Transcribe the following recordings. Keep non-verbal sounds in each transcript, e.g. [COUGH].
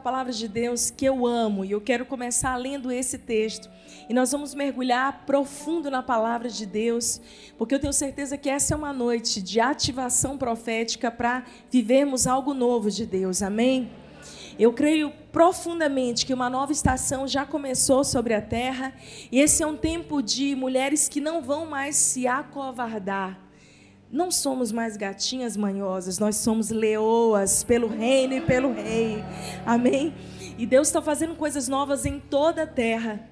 da palavra de Deus que eu amo e eu quero começar lendo esse texto. E nós vamos mergulhar profundo na palavra de Deus, porque eu tenho certeza que essa é uma noite de ativação profética para vivermos algo novo de Deus. Amém? Eu creio profundamente que uma nova estação já começou sobre a terra, e esse é um tempo de mulheres que não vão mais se acovardar não somos mais gatinhas manhosas, nós somos leoas pelo reino e pelo rei. Amém? E Deus está fazendo coisas novas em toda a terra.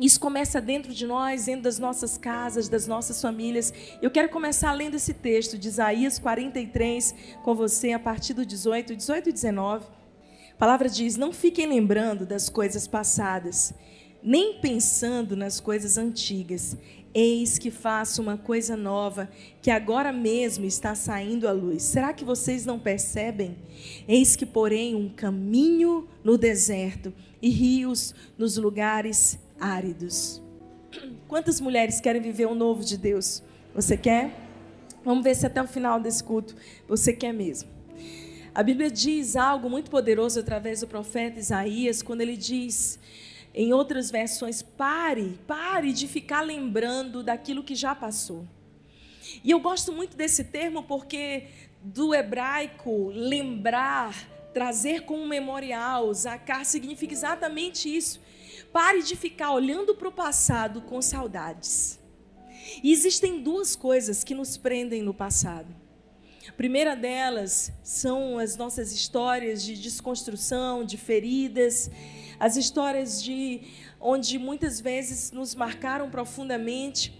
Isso começa dentro de nós, dentro das nossas casas, das nossas famílias. Eu quero começar lendo esse texto de Isaías 43 com você, a partir do 18, 18 e 19. A palavra diz: Não fiquem lembrando das coisas passadas, nem pensando nas coisas antigas. Eis que faço uma coisa nova, que agora mesmo está saindo à luz. Será que vocês não percebem? Eis que porém um caminho no deserto e rios nos lugares áridos. Quantas mulheres querem viver o novo de Deus? Você quer? Vamos ver se até o final desse culto você quer mesmo. A Bíblia diz algo muito poderoso através do profeta Isaías, quando ele diz em outras versões, pare, pare de ficar lembrando daquilo que já passou. E eu gosto muito desse termo porque do hebraico lembrar, trazer como memorial, zakar significa exatamente isso. Pare de ficar olhando para o passado com saudades. E existem duas coisas que nos prendem no passado. A primeira delas são as nossas histórias de desconstrução, de feridas, as histórias de onde muitas vezes nos marcaram profundamente.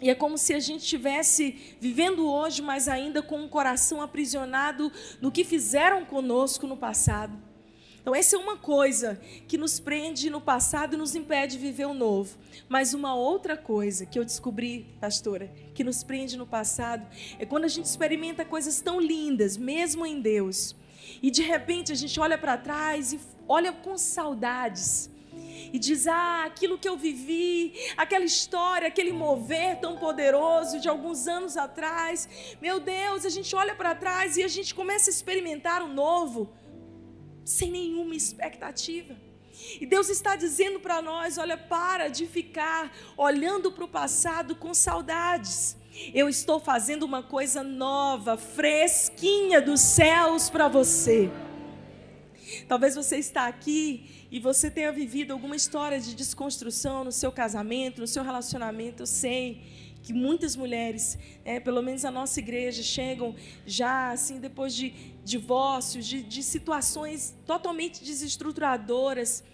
E é como se a gente estivesse vivendo hoje, mas ainda com um coração aprisionado no que fizeram conosco no passado. Então, essa é uma coisa que nos prende no passado e nos impede de viver o novo. Mas uma outra coisa que eu descobri, pastora, que nos prende no passado, é quando a gente experimenta coisas tão lindas, mesmo em Deus, e de repente a gente olha para trás e olha com saudades e diz: Ah, aquilo que eu vivi, aquela história, aquele mover tão poderoso de alguns anos atrás. Meu Deus, a gente olha para trás e a gente começa a experimentar o novo sem nenhuma expectativa. E Deus está dizendo para nós: olha, para de ficar olhando para o passado com saudades. Eu estou fazendo uma coisa nova, fresquinha dos céus para você. Talvez você está aqui e você tenha vivido alguma história de desconstrução no seu casamento, no seu relacionamento. Eu sei que muitas mulheres, é, pelo menos a nossa igreja, chegam já assim depois de divórcios, de, de situações totalmente desestruturadoras.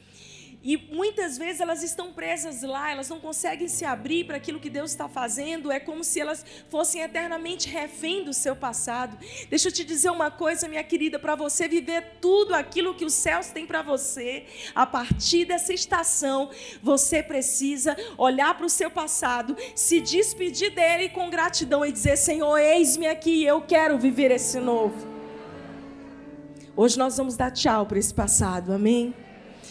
E muitas vezes elas estão presas lá, elas não conseguem se abrir para aquilo que Deus está fazendo, é como se elas fossem eternamente refém do seu passado. Deixa eu te dizer uma coisa, minha querida, para você viver tudo aquilo que os céus têm para você, a partir dessa estação, você precisa olhar para o seu passado, se despedir dele com gratidão e dizer: Senhor, eis-me aqui, eu quero viver esse novo. Hoje nós vamos dar tchau para esse passado, amém?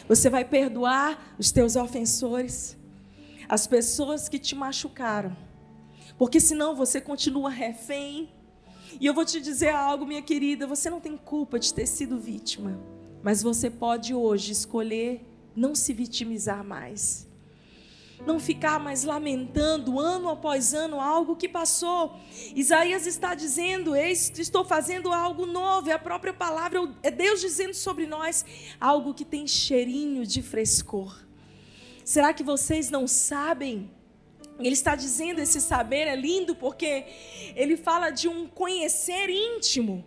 Você vai perdoar os teus ofensores, as pessoas que te machucaram. Porque senão você continua refém. E eu vou te dizer algo, minha querida, você não tem culpa de ter sido vítima, mas você pode hoje escolher não se vitimizar mais não ficar mais lamentando ano após ano algo que passou. Isaías está dizendo: Eis, estou fazendo algo novo. É a própria palavra, é Deus dizendo sobre nós algo que tem cheirinho de frescor. Será que vocês não sabem? Ele está dizendo esse saber é lindo porque ele fala de um conhecer íntimo.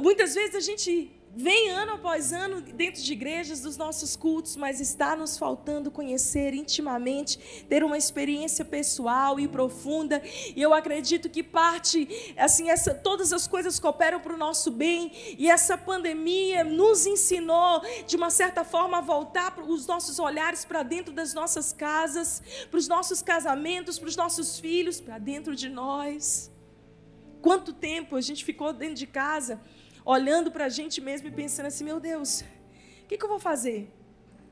Muitas vezes a gente vem ano após ano dentro de igrejas dos nossos cultos, mas está nos faltando conhecer intimamente, ter uma experiência pessoal e profunda. E eu acredito que parte, assim, essa, todas as coisas cooperam para o nosso bem. E essa pandemia nos ensinou, de uma certa forma, a voltar os nossos olhares para dentro das nossas casas, para os nossos casamentos, para os nossos filhos, para dentro de nós. Quanto tempo a gente ficou dentro de casa? Olhando para a gente mesmo e pensando assim: meu Deus, o que, que eu vou fazer?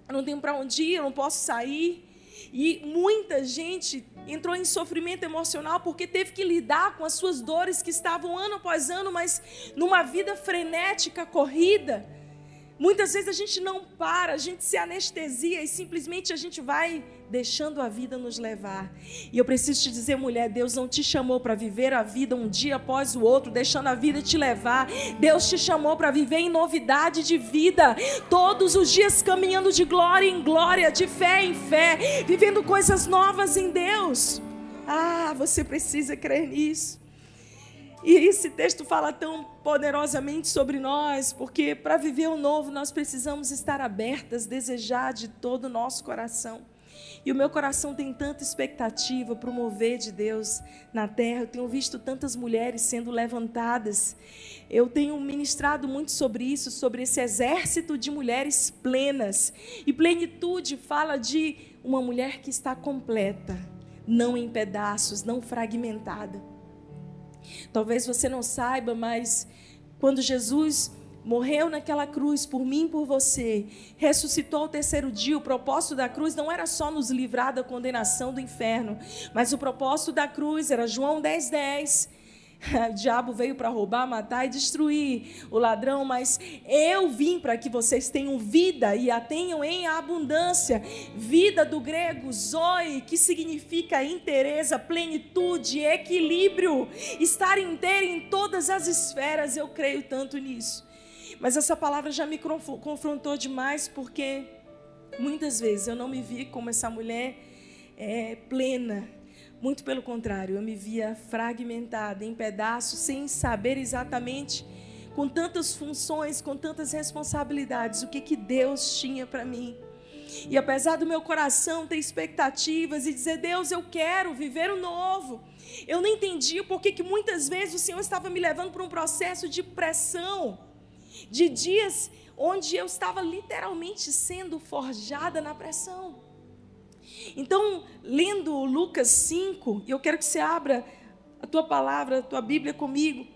Eu não tenho para onde ir, eu não posso sair. E muita gente entrou em sofrimento emocional porque teve que lidar com as suas dores que estavam ano após ano, mas numa vida frenética, corrida. Muitas vezes a gente não para, a gente se anestesia e simplesmente a gente vai deixando a vida nos levar. E eu preciso te dizer, mulher, Deus não te chamou para viver a vida um dia após o outro, deixando a vida te levar. Deus te chamou para viver em novidade de vida, todos os dias caminhando de glória em glória, de fé em fé, vivendo coisas novas em Deus. Ah, você precisa crer nisso. E esse texto fala tão poderosamente sobre nós, porque para viver o novo nós precisamos estar abertas, desejar de todo o nosso coração. E o meu coração tem tanta expectativa para o mover de Deus na terra. Eu tenho visto tantas mulheres sendo levantadas. Eu tenho ministrado muito sobre isso, sobre esse exército de mulheres plenas. E plenitude fala de uma mulher que está completa, não em pedaços, não fragmentada. Talvez você não saiba, mas quando Jesus morreu naquela cruz por mim por você, ressuscitou ao terceiro dia, o propósito da cruz não era só nos livrar da condenação do inferno, mas o propósito da cruz era João 10, 10 [LAUGHS] o diabo veio para roubar, matar e destruir o ladrão, mas eu vim para que vocês tenham vida e a tenham em abundância. Vida do grego zoe, que significa inteireza, plenitude, equilíbrio, estar inteiro em todas as esferas. Eu creio tanto nisso. Mas essa palavra já me confrontou demais porque muitas vezes eu não me vi como essa mulher é, plena muito pelo contrário, eu me via fragmentada, em pedaços, sem saber exatamente, com tantas funções, com tantas responsabilidades, o que, que Deus tinha para mim. E apesar do meu coração ter expectativas e dizer, Deus, eu quero viver o novo, eu não entendia porque que muitas vezes o Senhor estava me levando para um processo de pressão, de dias onde eu estava literalmente sendo forjada na pressão. Então, lendo Lucas 5, eu quero que você abra a tua palavra, a tua Bíblia comigo.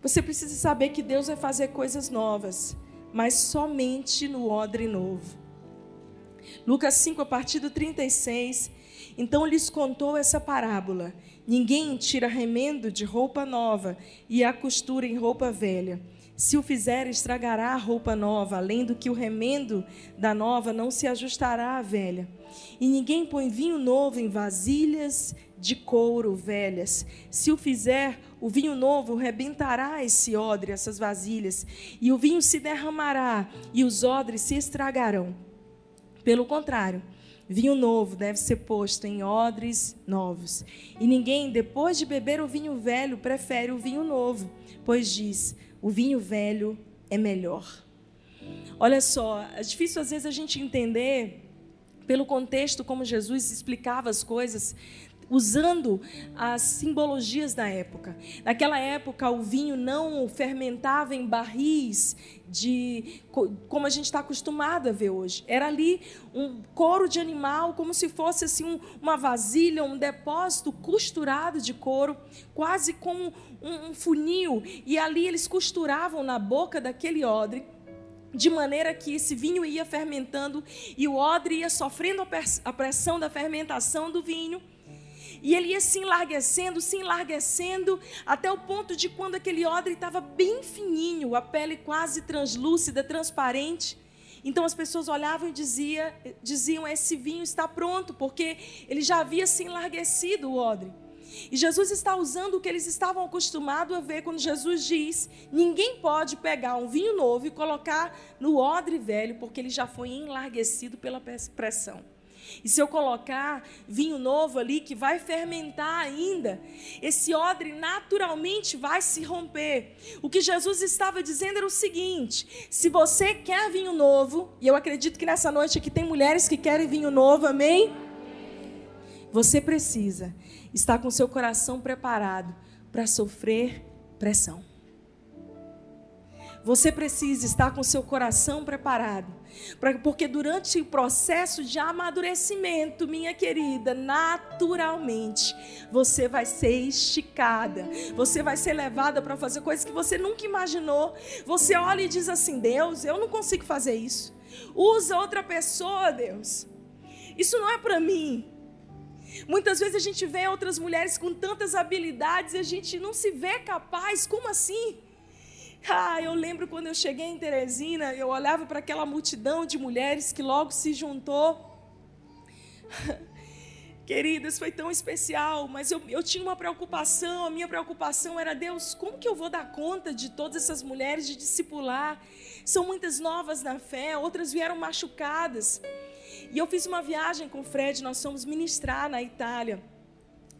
Você precisa saber que Deus vai fazer coisas novas, mas somente no odre novo. Lucas 5, a partir do 36. Então lhes contou essa parábola: Ninguém tira remendo de roupa nova e a costura em roupa velha se o fizer, estragará a roupa nova, além do que o remendo da nova não se ajustará à velha. E ninguém põe vinho novo em vasilhas de couro velhas. Se o fizer, o vinho novo rebentará esse odre, essas vasilhas, e o vinho se derramará, e os odres se estragarão. Pelo contrário, vinho novo deve ser posto em odres novos. E ninguém, depois de beber o vinho velho, prefere o vinho novo, pois diz: o vinho velho é melhor. Olha só, é difícil às vezes a gente entender pelo contexto como Jesus explicava as coisas, usando as simbologias da época. Naquela época, o vinho não fermentava em barris de como a gente está acostumado a ver hoje. Era ali um couro de animal, como se fosse assim um, uma vasilha, um depósito costurado de couro, quase como um, um funil. E ali eles costuravam na boca daquele odre de maneira que esse vinho ia fermentando e o odre ia sofrendo a pressão da fermentação do vinho. E ele ia se enlarguecendo, se enlarguecendo, até o ponto de quando aquele odre estava bem fininho, a pele quase translúcida, transparente. Então as pessoas olhavam e dizia, diziam: Esse vinho está pronto, porque ele já havia se enlarguecido o odre. E Jesus está usando o que eles estavam acostumados a ver quando Jesus diz: ninguém pode pegar um vinho novo e colocar no odre velho, porque ele já foi enlarguecido pela pressão. E se eu colocar vinho novo ali, que vai fermentar ainda, esse odre naturalmente vai se romper. O que Jesus estava dizendo era o seguinte: se você quer vinho novo, e eu acredito que nessa noite aqui tem mulheres que querem vinho novo, amém? Você precisa estar com seu coração preparado para sofrer pressão. Você precisa estar com seu coração preparado, porque durante o processo de amadurecimento, minha querida, naturalmente você vai ser esticada, você vai ser levada para fazer coisas que você nunca imaginou. Você olha e diz assim: Deus, eu não consigo fazer isso. Usa outra pessoa, Deus. Isso não é para mim. Muitas vezes a gente vê outras mulheres com tantas habilidades e a gente não se vê capaz. Como assim? Ah, eu lembro quando eu cheguei em Teresina, eu olhava para aquela multidão de mulheres que logo se juntou. [LAUGHS] Queridas, foi tão especial, mas eu, eu tinha uma preocupação, a minha preocupação era, Deus, como que eu vou dar conta de todas essas mulheres de discipular? São muitas novas na fé, outras vieram machucadas. E eu fiz uma viagem com o Fred, nós fomos ministrar na Itália.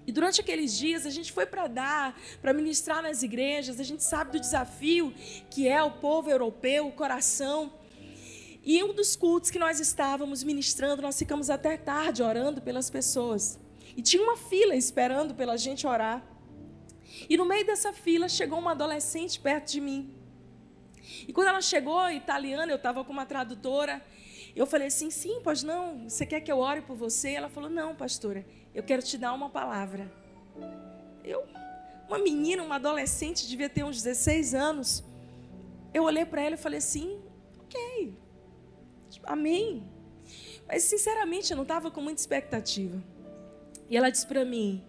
E durante aqueles dias a gente foi para dar, para ministrar nas igrejas, a gente sabe do desafio que é o povo europeu, o coração. E um dos cultos que nós estávamos ministrando, nós ficamos até tarde orando pelas pessoas. E tinha uma fila esperando pela gente orar. E no meio dessa fila chegou uma adolescente perto de mim. E quando ela chegou, italiana, eu estava com uma tradutora. Eu falei assim: sim, pois não, você quer que eu ore por você? Ela falou: não, pastora, eu quero te dar uma palavra. Eu, uma menina, uma adolescente, devia ter uns 16 anos. Eu olhei para ela e falei assim: ok, Amém. Mas, sinceramente, eu não estava com muita expectativa. E ela disse para mim: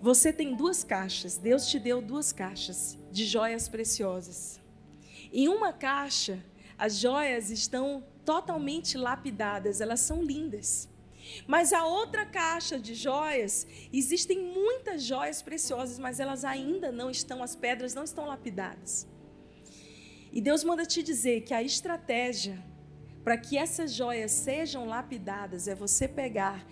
Você tem duas caixas, Deus te deu duas caixas de joias preciosas. Em uma caixa, as joias estão totalmente lapidadas, elas são lindas. Mas a outra caixa de joias, existem muitas joias preciosas, mas elas ainda não estão, as pedras não estão lapidadas. E Deus manda te dizer que a estratégia para que essas joias sejam lapidadas, é você pegar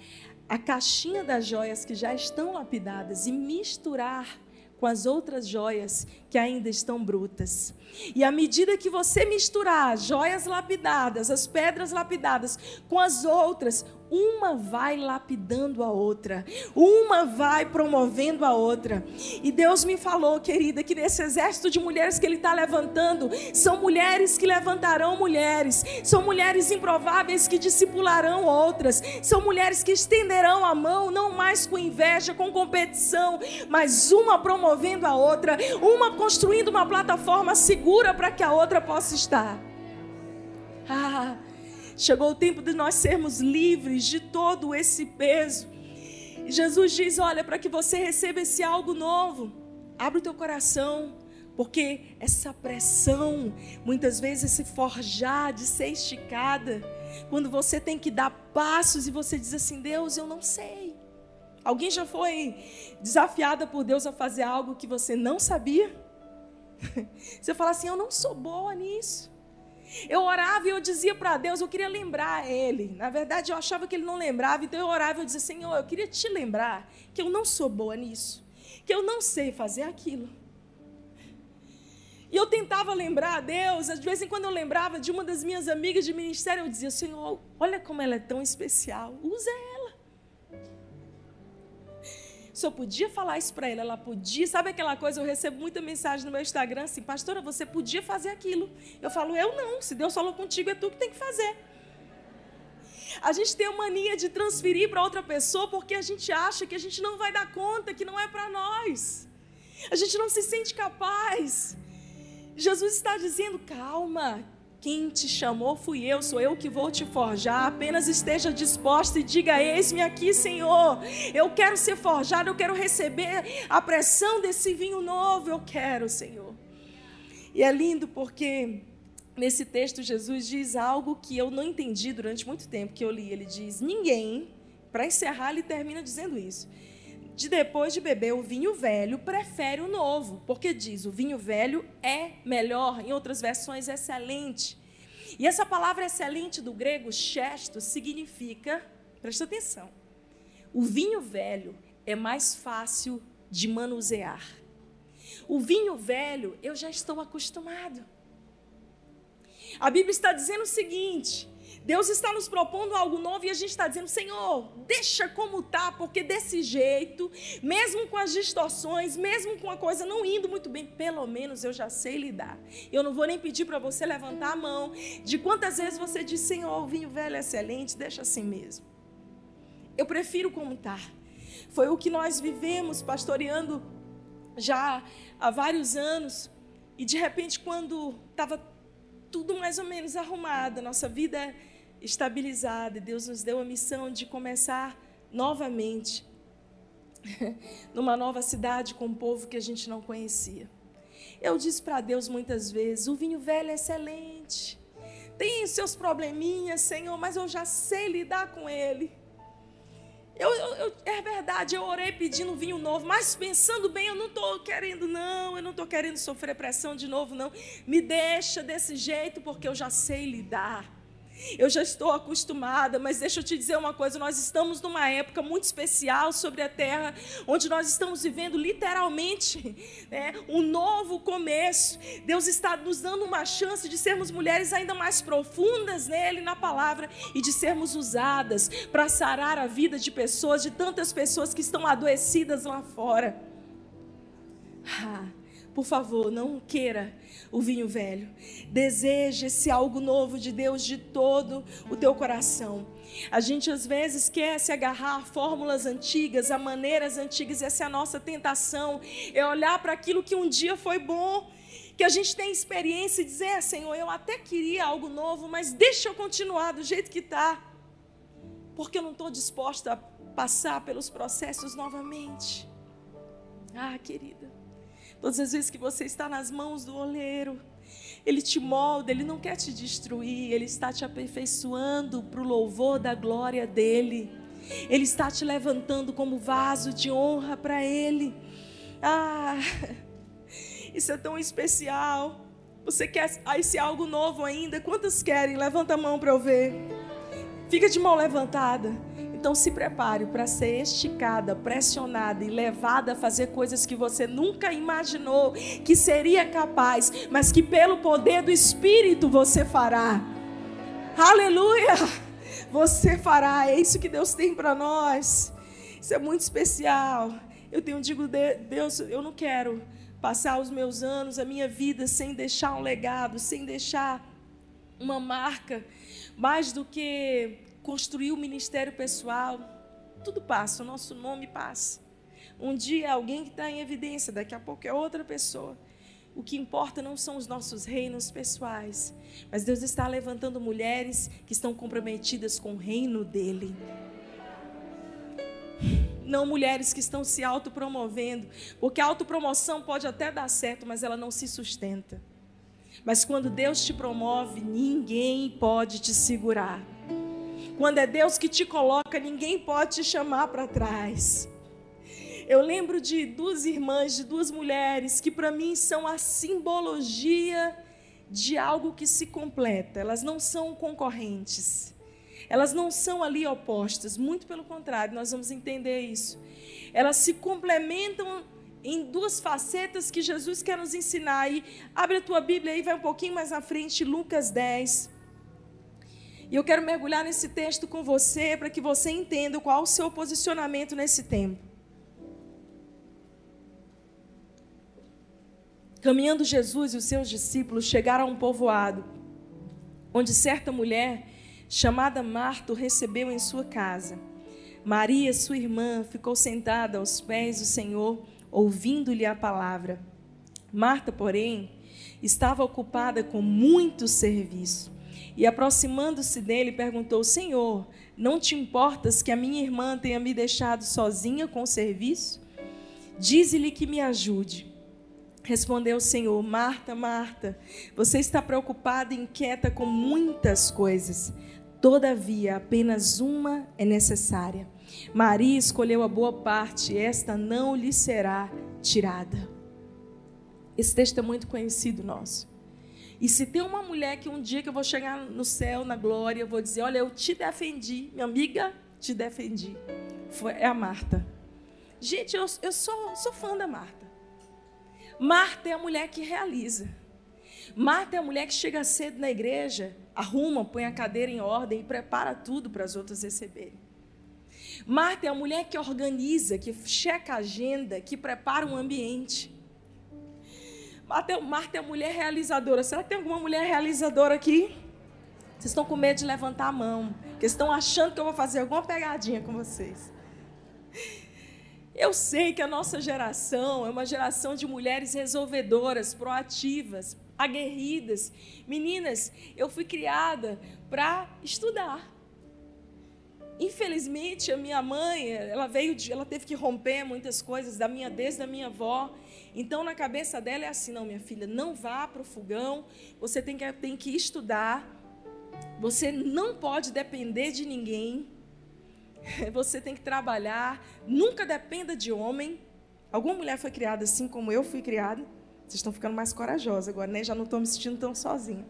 a caixinha das joias que já estão lapidadas e misturar com as outras joias que ainda estão brutas. E à medida que você misturar as joias lapidadas, as pedras lapidadas com as outras, uma vai lapidando a outra, uma vai promovendo a outra. E Deus me falou, querida, que nesse exército de mulheres que Ele está levantando, são mulheres que levantarão mulheres, são mulheres improváveis que discipularão outras, são mulheres que estenderão a mão, não mais com inveja, com competição, mas uma promovendo a outra, uma construindo uma plataforma segura para que a outra possa estar. Ah, Chegou o tempo de nós sermos livres de todo esse peso. Jesus diz: Olha, para que você receba esse algo novo, abre o teu coração, porque essa pressão, muitas vezes se forjar, de ser esticada, quando você tem que dar passos e você diz assim: Deus, eu não sei. Alguém já foi desafiada por Deus a fazer algo que você não sabia? [LAUGHS] Você fala assim: Eu não sou boa nisso. Eu orava e eu dizia para Deus, eu queria lembrar Ele. Na verdade, eu achava que Ele não lembrava, então eu orava e eu dizia, Senhor, eu queria te lembrar que eu não sou boa nisso, que eu não sei fazer aquilo. E eu tentava lembrar a Deus, de vez em quando eu lembrava de uma das minhas amigas de ministério, eu dizia, Senhor, olha como ela é tão especial, usa ela eu podia falar isso para ela, ela podia. Sabe aquela coisa? Eu recebo muita mensagem no meu Instagram assim, pastora, você podia fazer aquilo. Eu falo, eu não. Se Deus falou contigo, é tu que tem que fazer. A gente tem a mania de transferir para outra pessoa porque a gente acha que a gente não vai dar conta, que não é para nós. A gente não se sente capaz. Jesus está dizendo: calma, quem te chamou fui eu, sou eu que vou te forjar. Apenas esteja disposta e diga: Eis-me aqui, Senhor. Eu quero ser forjado, eu quero receber a pressão desse vinho novo. Eu quero, Senhor. E é lindo porque nesse texto Jesus diz algo que eu não entendi durante muito tempo que eu li. Ele diz: Ninguém, para encerrar, ele termina dizendo isso. De depois de beber o vinho velho, prefere o novo, porque diz: o vinho velho é melhor, em outras versões, excelente. E essa palavra excelente do grego, chesto, significa, presta atenção, o vinho velho é mais fácil de manusear. O vinho velho eu já estou acostumado. A Bíblia está dizendo o seguinte: Deus está nos propondo algo novo e a gente está dizendo, Senhor, deixa como tá, porque desse jeito, mesmo com as distorções, mesmo com a coisa não indo muito bem, pelo menos eu já sei lidar. Eu não vou nem pedir para você levantar a mão de quantas vezes você diz, Senhor, o vinho velho é excelente, deixa assim mesmo. Eu prefiro como tá. Foi o que nós vivemos pastoreando já há vários anos. E de repente, quando estava tudo mais ou menos arrumado, nossa vida estabilizada. Deus nos deu a missão de começar novamente [LAUGHS] numa nova cidade com um povo que a gente não conhecia. Eu disse para Deus muitas vezes: o vinho velho é excelente. Tem seus probleminhas, Senhor, mas eu já sei lidar com ele. Eu, eu, é verdade, eu orei pedindo vinho novo, mas pensando bem, eu não estou querendo, não, eu não estou querendo sofrer pressão de novo, não. Me deixa desse jeito, porque eu já sei lidar. Eu já estou acostumada, mas deixa eu te dizer uma coisa: nós estamos numa época muito especial sobre a terra, onde nós estamos vivendo literalmente né, um novo começo. Deus está nos dando uma chance de sermos mulheres ainda mais profundas nele, na palavra, e de sermos usadas para sarar a vida de pessoas, de tantas pessoas que estão adoecidas lá fora. Ah, por favor, não queira o vinho velho. Deseje esse algo novo de Deus de todo o teu coração. A gente às vezes quer se agarrar a fórmulas antigas, a maneiras antigas, essa é a nossa tentação, é olhar para aquilo que um dia foi bom, que a gente tem experiência e dizer, ah, Senhor, eu até queria algo novo, mas deixa eu continuar do jeito que está, porque eu não estou disposta a passar pelos processos novamente. Ah, querida, Todas as vezes que você está nas mãos do oleiro, ele te molda, ele não quer te destruir, ele está te aperfeiçoando para o louvor da glória dele. Ele está te levantando como vaso de honra para ele. Ah, [LAUGHS] isso é tão especial. Você quer esse algo novo ainda? Quantas querem? Levanta a mão para eu ver. Fica de mão levantada. Então se prepare para ser esticada, pressionada e levada a fazer coisas que você nunca imaginou que seria capaz, mas que pelo poder do Espírito você fará. Aleluia! Você fará, é isso que Deus tem para nós. Isso é muito especial. Eu tenho digo, Deus, eu não quero passar os meus anos, a minha vida sem deixar um legado, sem deixar uma marca, mais do que construir o ministério pessoal, tudo passa, o nosso nome passa. Um dia é alguém que está em evidência, daqui a pouco é outra pessoa. O que importa não são os nossos reinos pessoais, mas Deus está levantando mulheres que estão comprometidas com o reino dele. Não mulheres que estão se autopromovendo, porque a autopromoção pode até dar certo, mas ela não se sustenta. Mas quando Deus te promove, ninguém pode te segurar. Quando é Deus que te coloca, ninguém pode te chamar para trás. Eu lembro de duas irmãs, de duas mulheres, que para mim são a simbologia de algo que se completa. Elas não são concorrentes. Elas não são ali opostas, muito pelo contrário, nós vamos entender isso. Elas se complementam em duas facetas que Jesus quer nos ensinar. E abre a tua Bíblia aí, vai um pouquinho mais à frente, Lucas 10. E eu quero mergulhar nesse texto com você para que você entenda qual o seu posicionamento nesse tempo. Caminhando Jesus e os seus discípulos chegaram a um povoado, onde certa mulher, chamada Marta, recebeu em sua casa. Maria, sua irmã, ficou sentada aos pés do Senhor, ouvindo-lhe a palavra. Marta, porém, estava ocupada com muito serviço. E aproximando-se dele, perguntou: Senhor, não te importas que a minha irmã tenha me deixado sozinha com o serviço? Dize-lhe que me ajude. Respondeu o Senhor: Marta, Marta, você está preocupada e inquieta com muitas coisas. Todavia, apenas uma é necessária. Maria escolheu a boa parte, esta não lhe será tirada. Esse texto é muito conhecido nosso. E se tem uma mulher que um dia que eu vou chegar no céu, na glória, eu vou dizer: Olha, eu te defendi, minha amiga, te defendi. Foi, é a Marta. Gente, eu, eu sou, sou fã da Marta. Marta é a mulher que realiza. Marta é a mulher que chega cedo na igreja, arruma, põe a cadeira em ordem e prepara tudo para as outras receberem. Marta é a mulher que organiza, que checa a agenda, que prepara um ambiente. Marta, é mulher realizadora. Será que tem alguma mulher realizadora aqui? Vocês estão com medo de levantar a mão, porque estão achando que eu vou fazer alguma pegadinha com vocês. Eu sei que a nossa geração é uma geração de mulheres resolvedoras, proativas, aguerridas. Meninas, eu fui criada para estudar. infelizmente, a minha mãe, ela veio de, ela teve que romper muitas coisas da minha desde a minha avó. Então, na cabeça dela é assim: não, minha filha, não vá para o fogão, você tem que, tem que estudar, você não pode depender de ninguém, [LAUGHS] você tem que trabalhar, nunca dependa de homem. Alguma mulher foi criada assim como eu fui criada? Vocês estão ficando mais corajosas agora, né? Já não estou me sentindo tão sozinha.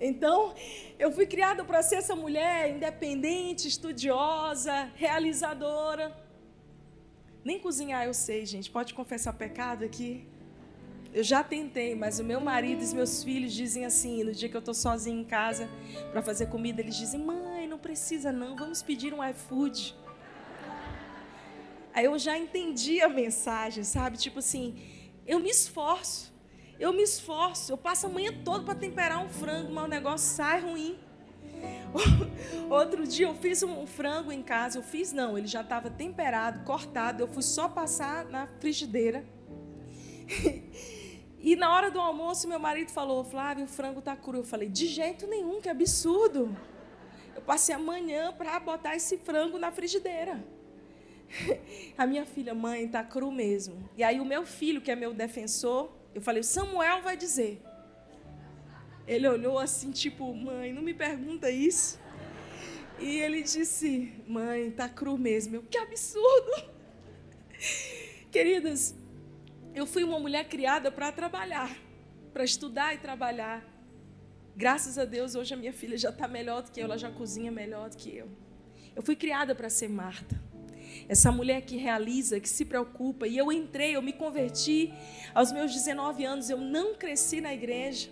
Então, eu fui criada para ser essa mulher independente, estudiosa, realizadora. Nem cozinhar eu sei, gente. Pode confessar pecado aqui? Eu já tentei, mas o meu marido e os meus filhos dizem assim, no dia que eu estou sozinha em casa para fazer comida, eles dizem: "Mãe, não precisa não, vamos pedir um iFood". Aí eu já entendi a mensagem, sabe? Tipo assim, eu me esforço. Eu me esforço, eu passo a manhã toda para temperar um frango, mas o negócio sai ruim. [LAUGHS] Outro dia eu fiz um frango em casa, eu fiz não, ele já estava temperado, cortado, eu fui só passar na frigideira. [LAUGHS] E na hora do almoço, meu marido falou: Flávio, o frango está cru. Eu falei: de jeito nenhum, que absurdo. Eu passei a manhã para botar esse frango na frigideira. [LAUGHS] A minha filha, mãe, está cru mesmo. E aí o meu filho, que é meu defensor, eu falei, Samuel vai dizer. Ele olhou assim, tipo, mãe, não me pergunta isso. E ele disse, mãe, tá cru mesmo. Eu, que absurdo! [LAUGHS] Queridas, eu fui uma mulher criada para trabalhar, para estudar e trabalhar. Graças a Deus, hoje a minha filha já está melhor do que eu, ela já cozinha melhor do que eu. Eu fui criada para ser Marta essa mulher que realiza, que se preocupa. E eu entrei, eu me converti aos meus 19 anos, eu não cresci na igreja.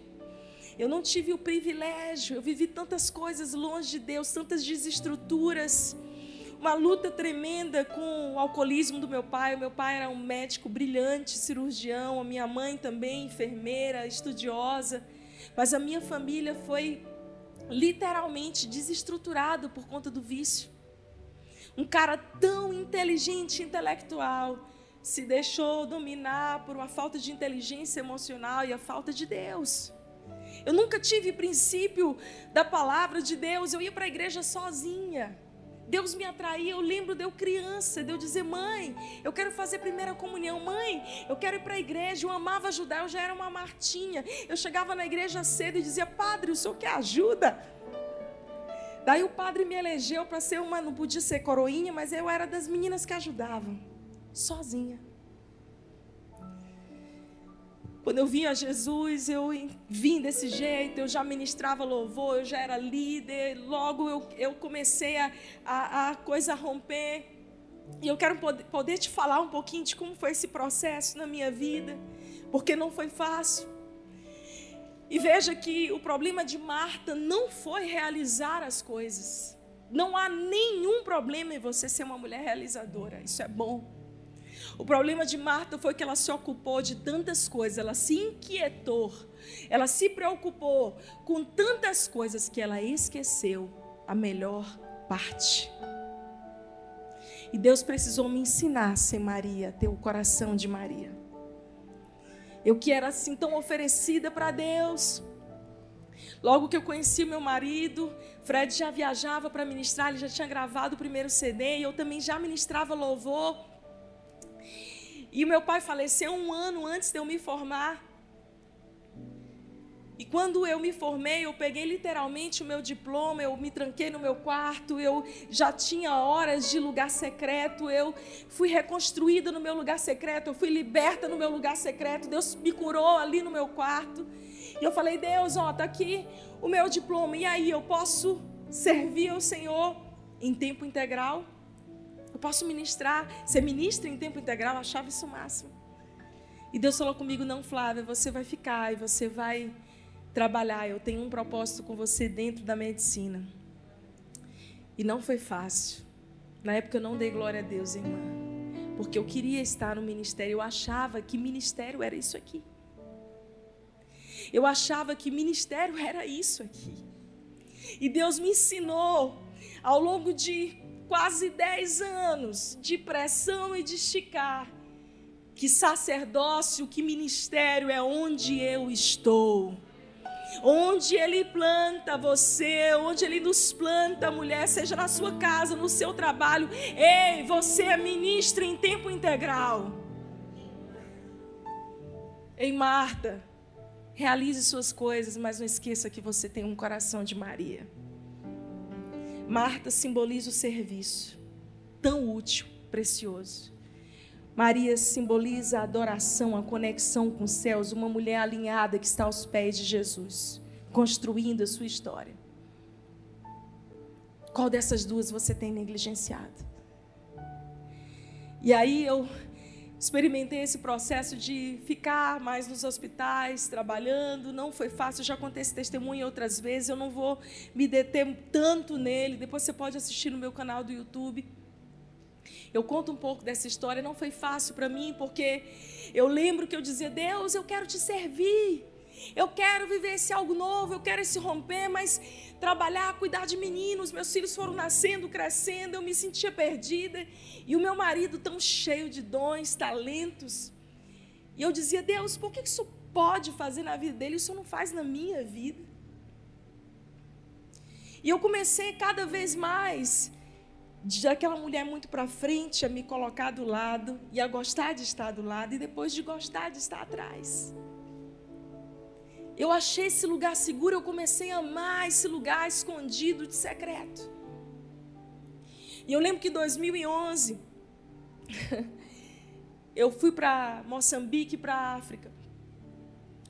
Eu não tive o privilégio, eu vivi tantas coisas longe de Deus, tantas desestruturas, uma luta tremenda com o alcoolismo do meu pai. O meu pai era um médico brilhante, cirurgião, a minha mãe também, enfermeira, estudiosa. Mas a minha família foi literalmente desestruturada por conta do vício um cara tão inteligente, intelectual, se deixou dominar por uma falta de inteligência emocional e a falta de Deus. Eu nunca tive princípio da palavra de Deus, eu ia para a igreja sozinha. Deus me atraía, eu lembro de eu criança, de eu dizer, mãe, eu quero fazer primeira comunhão, mãe, eu quero ir para a igreja, eu amava ajudar, eu já era uma martinha. Eu chegava na igreja cedo e dizia, padre, o senhor quer ajuda? Daí o padre me elegeu para ser uma, não podia ser coroinha, mas eu era das meninas que ajudavam, sozinha. Quando eu vinha a Jesus, eu vim desse jeito, eu já ministrava louvor, eu já era líder, logo eu, eu comecei a, a, a coisa romper. E eu quero poder, poder te falar um pouquinho de como foi esse processo na minha vida, porque não foi fácil. E veja que o problema de Marta não foi realizar as coisas. Não há nenhum problema em você ser uma mulher realizadora. Isso é bom. O problema de Marta foi que ela se ocupou de tantas coisas, ela se inquietou, ela se preocupou com tantas coisas que ela esqueceu a melhor parte. E Deus precisou me ensinar a ser Maria, ter o coração de Maria. Eu que era assim tão oferecida para Deus. Logo que eu conheci meu marido, Fred já viajava para ministrar, ele já tinha gravado o primeiro CD e eu também já ministrava louvor. E meu pai faleceu um ano antes de eu me formar. E quando eu me formei, eu peguei literalmente o meu diploma, eu me tranquei no meu quarto, eu já tinha horas de lugar secreto, eu fui reconstruída no meu lugar secreto, eu fui liberta no meu lugar secreto, Deus me curou ali no meu quarto. E eu falei: Deus, ó, tá aqui o meu diploma, e aí eu posso servir ao Senhor em tempo integral? Eu posso ministrar, ser ministra em tempo integral? Achava isso o máximo. E Deus falou comigo: Não, Flávia, você vai ficar e você vai trabalhar. Eu tenho um propósito com você dentro da medicina. E não foi fácil. Na época eu não dei glória a Deus, irmã. Porque eu queria estar no ministério. Eu achava que ministério era isso aqui. Eu achava que ministério era isso aqui. E Deus me ensinou ao longo de quase 10 anos de pressão e de esticar que sacerdócio, que ministério é onde eu estou. Onde Ele planta você, onde Ele nos planta, mulher, seja na sua casa, no seu trabalho. Ei, você é ministra em tempo integral. Ei, Marta, realize suas coisas, mas não esqueça que você tem um coração de Maria. Marta simboliza o serviço, tão útil, precioso. Maria simboliza a adoração, a conexão com os céus, uma mulher alinhada que está aos pés de Jesus, construindo a sua história. Qual dessas duas você tem negligenciado? E aí eu experimentei esse processo de ficar mais nos hospitais, trabalhando. Não foi fácil, já contei esse testemunho outras vezes. Eu não vou me deter tanto nele. Depois você pode assistir no meu canal do YouTube. Eu conto um pouco dessa história. Não foi fácil para mim, porque eu lembro que eu dizia: Deus, eu quero te servir. Eu quero viver esse algo novo, eu quero esse romper, mas trabalhar, cuidar de meninos, meus filhos foram nascendo, crescendo, eu me sentia perdida. E o meu marido tão cheio de dons, talentos. E eu dizia, Deus, por que isso pode fazer na vida dele, isso não faz na minha vida? E eu comecei cada vez mais de aquela mulher muito para frente a me colocar do lado e a gostar de estar do lado e depois de gostar de estar atrás. Eu achei esse lugar seguro, eu comecei a amar esse lugar escondido de secreto. E eu lembro que em 2011 [LAUGHS] eu fui para Moçambique, para a África,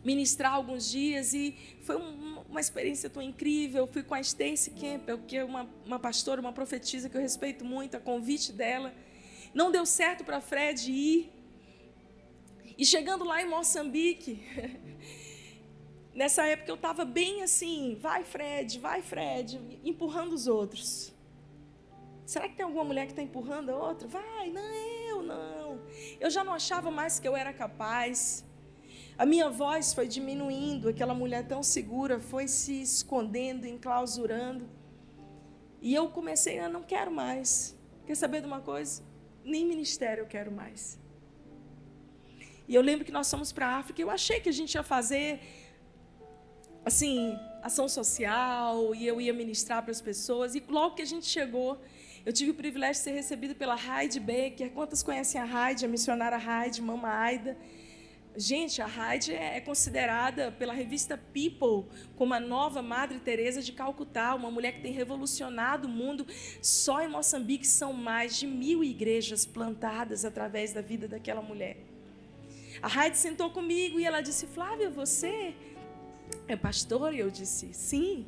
ministrar alguns dias e foi um, uma experiência tão incrível. Eu fui com a Stacy Campbell, que é uma, uma pastora, uma profetisa que eu respeito muito, a convite dela. Não deu certo para Fred ir. E chegando lá em Moçambique, [LAUGHS] nessa época eu estava bem assim, vai Fred, vai Fred, empurrando os outros. Será que tem alguma mulher que está empurrando a outra? Vai, não, eu não. Eu já não achava mais que eu era capaz. A minha voz foi diminuindo, aquela mulher tão segura foi se escondendo, enclausurando. E eu comecei a não quero mais. Quer saber de uma coisa? Nem ministério eu quero mais. E eu lembro que nós fomos para a África, eu achei que a gente ia fazer assim, ação social, e eu ia ministrar para as pessoas, e logo que a gente chegou, eu tive o privilégio de ser recebida pela Heidi Baker. Quantas conhecem a Heidi, a missionária Heidi, Mama Aida? Gente, a Heidi é considerada pela revista People como a nova Madre Teresa de Calcutá, uma mulher que tem revolucionado o mundo. Só em Moçambique são mais de mil igrejas plantadas através da vida daquela mulher. A Heidi sentou comigo e ela disse: Flávia, você é pastor? E eu disse: Sim.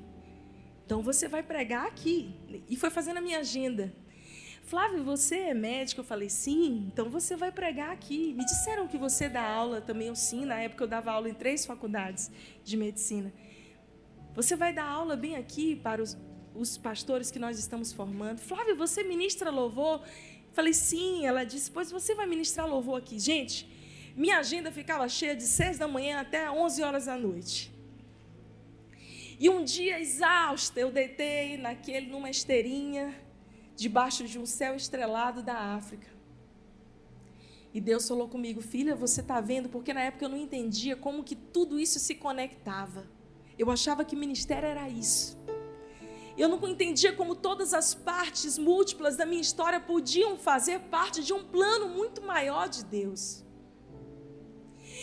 Então você vai pregar aqui. E foi fazendo a minha agenda. Flávio, você é médico? Eu falei, sim, então você vai pregar aqui. Me disseram que você dá aula também, eu sim, na época eu dava aula em três faculdades de medicina. Você vai dar aula bem aqui para os, os pastores que nós estamos formando. Flávio, você ministra louvor? Eu falei, sim. Ela disse, pois você vai ministrar louvor aqui. Gente, minha agenda ficava cheia de seis da manhã até onze horas da noite. E um dia exausta, eu deitei naquele, numa esteirinha, debaixo de um céu estrelado da África. E Deus falou comigo, filha, você está vendo? Porque na época eu não entendia como que tudo isso se conectava. Eu achava que ministério era isso. Eu não entendia como todas as partes múltiplas da minha história podiam fazer parte de um plano muito maior de Deus.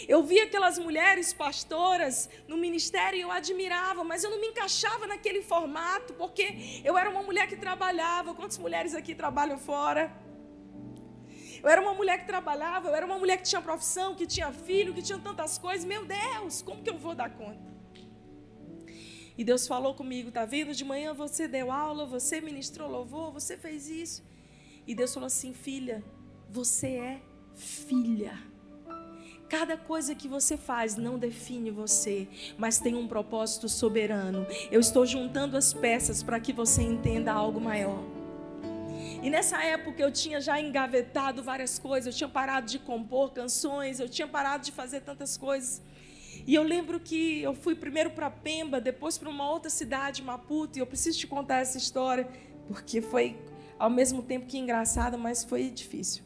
Eu via aquelas mulheres pastoras no ministério e eu admirava, mas eu não me encaixava naquele formato, porque eu era uma mulher que trabalhava. Quantas mulheres aqui trabalham fora? Eu era uma mulher que trabalhava, eu era uma mulher que tinha profissão, que tinha filho, que tinha tantas coisas. Meu Deus, como que eu vou dar conta? E Deus falou comigo, tá vendo? De manhã você deu aula, você ministrou louvor, você fez isso. E Deus falou assim, filha, você é filha. Cada coisa que você faz não define você, mas tem um propósito soberano. Eu estou juntando as peças para que você entenda algo maior. E nessa época eu tinha já engavetado várias coisas, eu tinha parado de compor canções, eu tinha parado de fazer tantas coisas. E eu lembro que eu fui primeiro para Pemba, depois para uma outra cidade, Maputo, e eu preciso te contar essa história, porque foi ao mesmo tempo que engraçada, mas foi difícil.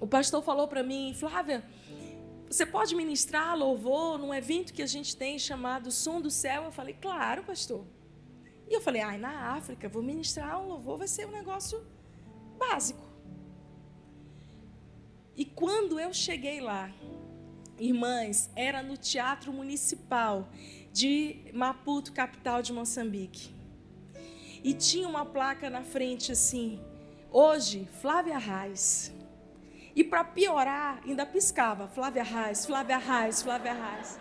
O pastor falou para mim, Flávia, você pode ministrar louvor num evento que a gente tem chamado Som do Céu? Eu falei, claro, pastor. E eu falei, ai, na África, vou ministrar um louvor, vai ser um negócio básico. E quando eu cheguei lá, irmãs, era no Teatro Municipal de Maputo, capital de Moçambique. E tinha uma placa na frente assim: hoje, Flávia Reis. E para piorar, ainda piscava: Flávia Reis, Flávia Reis, Flávia Reis.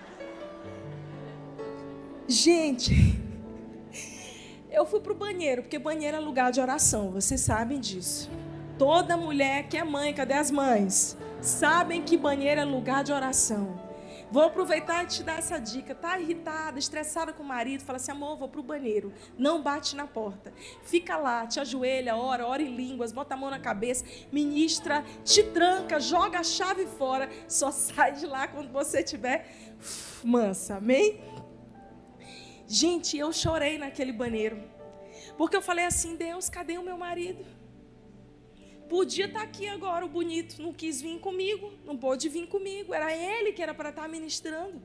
Gente, eu fui para o banheiro, porque banheiro é lugar de oração, vocês sabem disso. Toda mulher que é mãe, cadê as mães? Sabem que banheiro é lugar de oração. Vou aproveitar e te dar essa dica. Tá irritada, estressada com o marido, fala assim: amor, vou pro banheiro. Não bate na porta. Fica lá, te ajoelha, ora, ora em línguas, bota a mão na cabeça, ministra, te tranca, joga a chave fora. Só [LAUGHS] sai de lá quando você tiver mansa. Amém? Gente, eu chorei naquele banheiro. Porque eu falei assim: Deus, cadê o meu marido? Podia estar tá aqui agora o bonito, não quis vir comigo, não pôde vir comigo. Era ele que era para estar tá ministrando.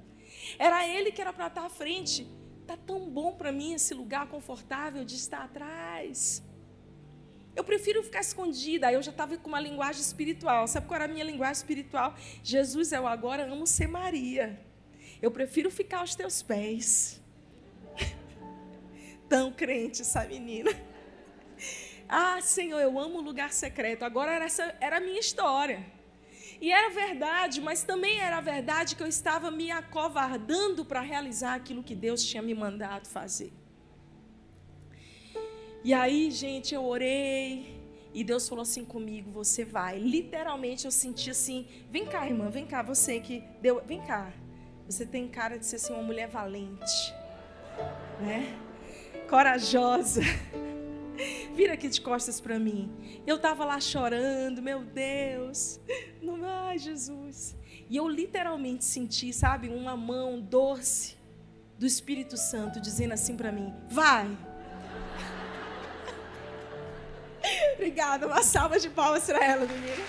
Era ele que era para estar tá à frente. Tá tão bom para mim esse lugar confortável de estar atrás. Eu prefiro ficar escondida. Aí eu já estava com uma linguagem espiritual. Sabe qual era a minha linguagem espiritual? Jesus, eu agora amo ser Maria. Eu prefiro ficar aos teus pés [LAUGHS] tão crente essa menina. Ah, Senhor, eu amo o lugar secreto. Agora essa era a minha história. E era verdade, mas também era verdade que eu estava me acovardando para realizar aquilo que Deus tinha me mandado fazer. E aí, gente, eu orei e Deus falou assim comigo: você vai. Literalmente eu senti assim: vem cá, irmã, vem cá, você que deu, vem cá. Você tem cara de ser assim, uma mulher valente, né? corajosa. [LAUGHS] Vira aqui de costas para mim. Eu estava lá chorando, meu Deus. Não, ai, Jesus. E eu literalmente senti, sabe, uma mão doce do Espírito Santo dizendo assim para mim: vai. [LAUGHS] Obrigada, uma salva de palmas para ela, menina.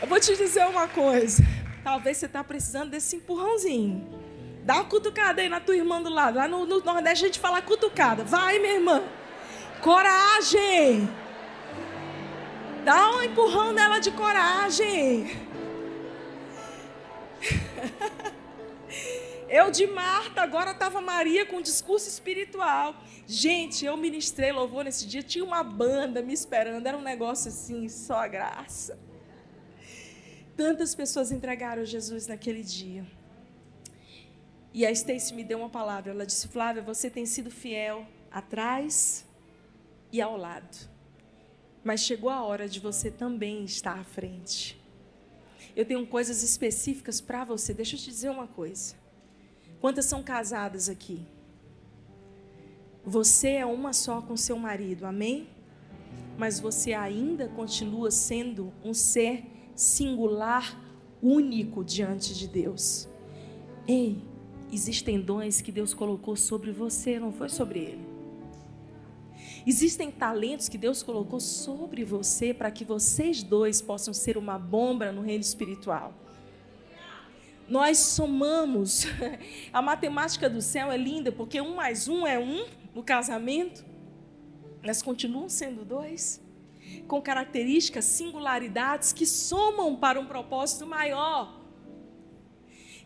Eu vou te dizer uma coisa. Talvez você está precisando desse empurrãozinho. Dá uma cutucada aí na tua irmã do lado. Lá no, no Nordeste a gente fala cutucada. Vai, minha irmã. Coragem. Dá um empurrão nela de coragem. [LAUGHS] Eu de Marta, agora estava Maria com um discurso espiritual. Gente, eu ministrei louvor nesse dia, tinha uma banda me esperando, era um negócio assim, só graça. Tantas pessoas entregaram Jesus naquele dia. E a Stacy me deu uma palavra. Ela disse: Flávia, você tem sido fiel atrás e ao lado. Mas chegou a hora de você também estar à frente. Eu tenho coisas específicas para você. Deixa eu te dizer uma coisa. Quantas são casadas aqui? Você é uma só com seu marido, amém? Mas você ainda continua sendo um ser singular, único diante de Deus. Ei, Existem dons que Deus colocou sobre você, não foi sobre ele. Existem talentos que Deus colocou sobre você para que vocês dois possam ser uma bomba no reino espiritual. Nós somamos. [LAUGHS] A matemática do céu é linda porque um mais um é um no casamento. Mas continuam sendo dois, com características, singularidades que somam para um propósito maior.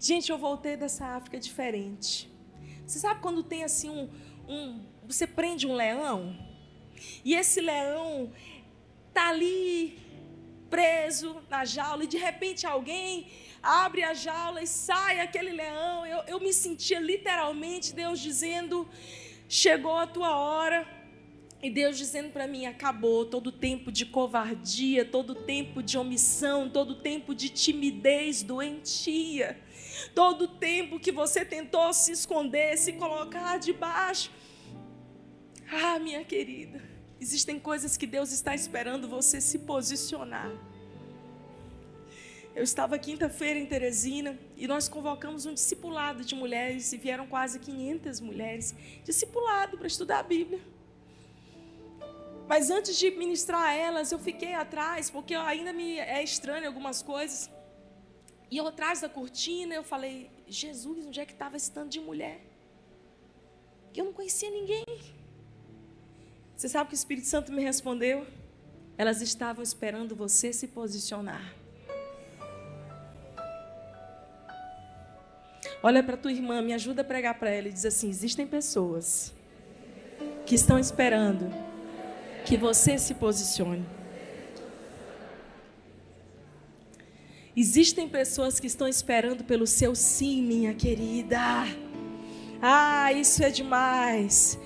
Gente, eu voltei dessa África diferente. Você sabe quando tem assim um, um você prende um leão e esse leão tá ali preso na jaula e de repente alguém abre a jaula e sai aquele leão. Eu, eu me sentia literalmente Deus dizendo: chegou a tua hora. E Deus dizendo para mim: acabou todo tempo de covardia, todo tempo de omissão, todo tempo de timidez doentia todo o tempo que você tentou se esconder, se colocar debaixo. Ah, minha querida, existem coisas que Deus está esperando você se posicionar. Eu estava quinta-feira em Teresina e nós convocamos um discipulado de mulheres e vieram quase 500 mulheres, discipulado para estudar a Bíblia. Mas antes de ministrar a elas, eu fiquei atrás, porque ainda me é estranho algumas coisas. E eu atrás da cortina, eu falei, Jesus, onde é que estava esse tanto de mulher? Eu não conhecia ninguém. Você sabe que o Espírito Santo me respondeu? Elas estavam esperando você se posicionar. Olha para tua irmã, me ajuda a pregar para ela e diz assim: existem pessoas que estão esperando que você se posicione. Existem pessoas que estão esperando pelo seu sim, minha querida. Ah, isso é demais.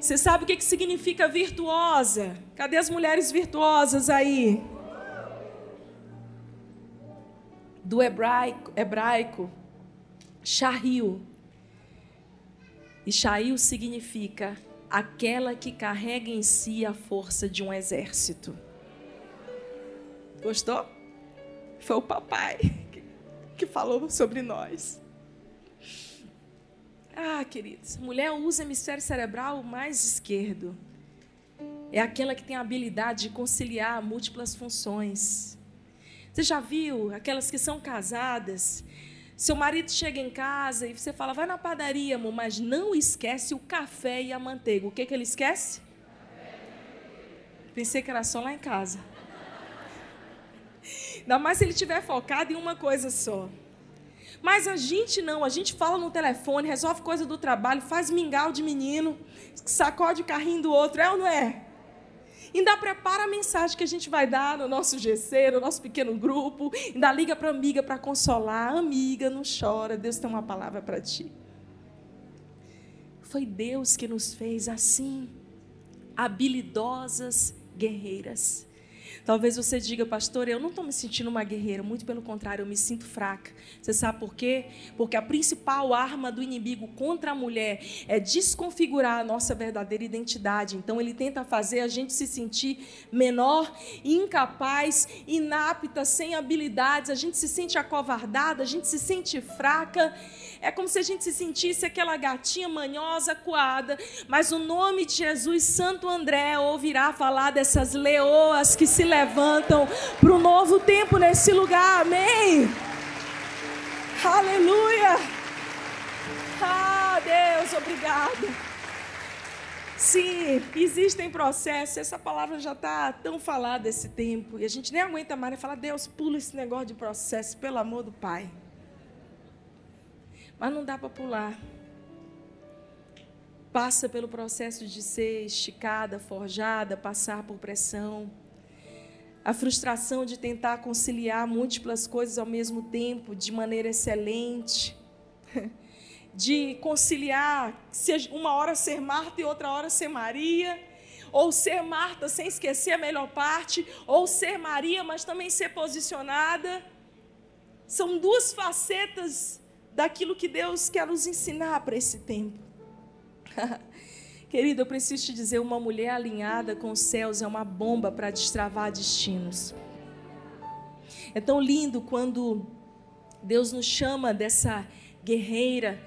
Você sabe o que, significa virtuosa? Cadê as mulheres virtuosas aí? Do hebraico, hebraico Shahil. E Shahil significa aquela que carrega em si a força de um exército. Gostou? Foi o papai que falou sobre nós. Ah, queridos, mulher usa hemisfério cerebral mais esquerdo. É aquela que tem a habilidade de conciliar múltiplas funções. Você já viu aquelas que são casadas? Seu marido chega em casa e você fala, vai na padaria, amor, mas não esquece o café e a manteiga. O que, que ele esquece? Pensei que era só lá em casa. Ainda mais se ele estiver focado em uma coisa só. Mas a gente não, a gente fala no telefone, resolve coisa do trabalho, faz mingau de menino, sacode o carrinho do outro, é ou não é? Ainda prepara a mensagem que a gente vai dar no nosso GC, no nosso pequeno grupo, ainda liga para amiga para consolar. Amiga, não chora, Deus tem uma palavra para ti. Foi Deus que nos fez assim, habilidosas guerreiras. Talvez você diga, pastor, eu não estou me sentindo uma guerreira, muito pelo contrário, eu me sinto fraca. Você sabe por quê? Porque a principal arma do inimigo contra a mulher é desconfigurar a nossa verdadeira identidade. Então ele tenta fazer a gente se sentir menor, incapaz, inapta, sem habilidades, a gente se sente acovardada, a gente se sente fraca. É como se a gente se sentisse aquela gatinha manhosa, coada, mas o nome de Jesus, Santo André, ouvirá falar dessas leoas que se levantam para um novo tempo nesse lugar, amém? Aleluia! Ah, Deus, obrigado. Sim, existem processos, essa palavra já está tão falada esse tempo, e a gente nem aguenta mais né? falar, Deus, pula esse negócio de processo, pelo amor do Pai. Mas não dá para pular. Passa pelo processo de ser esticada, forjada, passar por pressão. A frustração de tentar conciliar múltiplas coisas ao mesmo tempo, de maneira excelente. [LAUGHS] De conciliar, uma hora ser Marta e outra hora ser Maria ou ser Marta sem esquecer a melhor parte, ou ser Maria, mas também ser posicionada. São duas facetas daquilo que Deus quer nos ensinar para esse tempo. [LAUGHS] Querido, eu preciso te dizer: uma mulher alinhada com os céus é uma bomba para destravar destinos. É tão lindo quando Deus nos chama dessa guerreira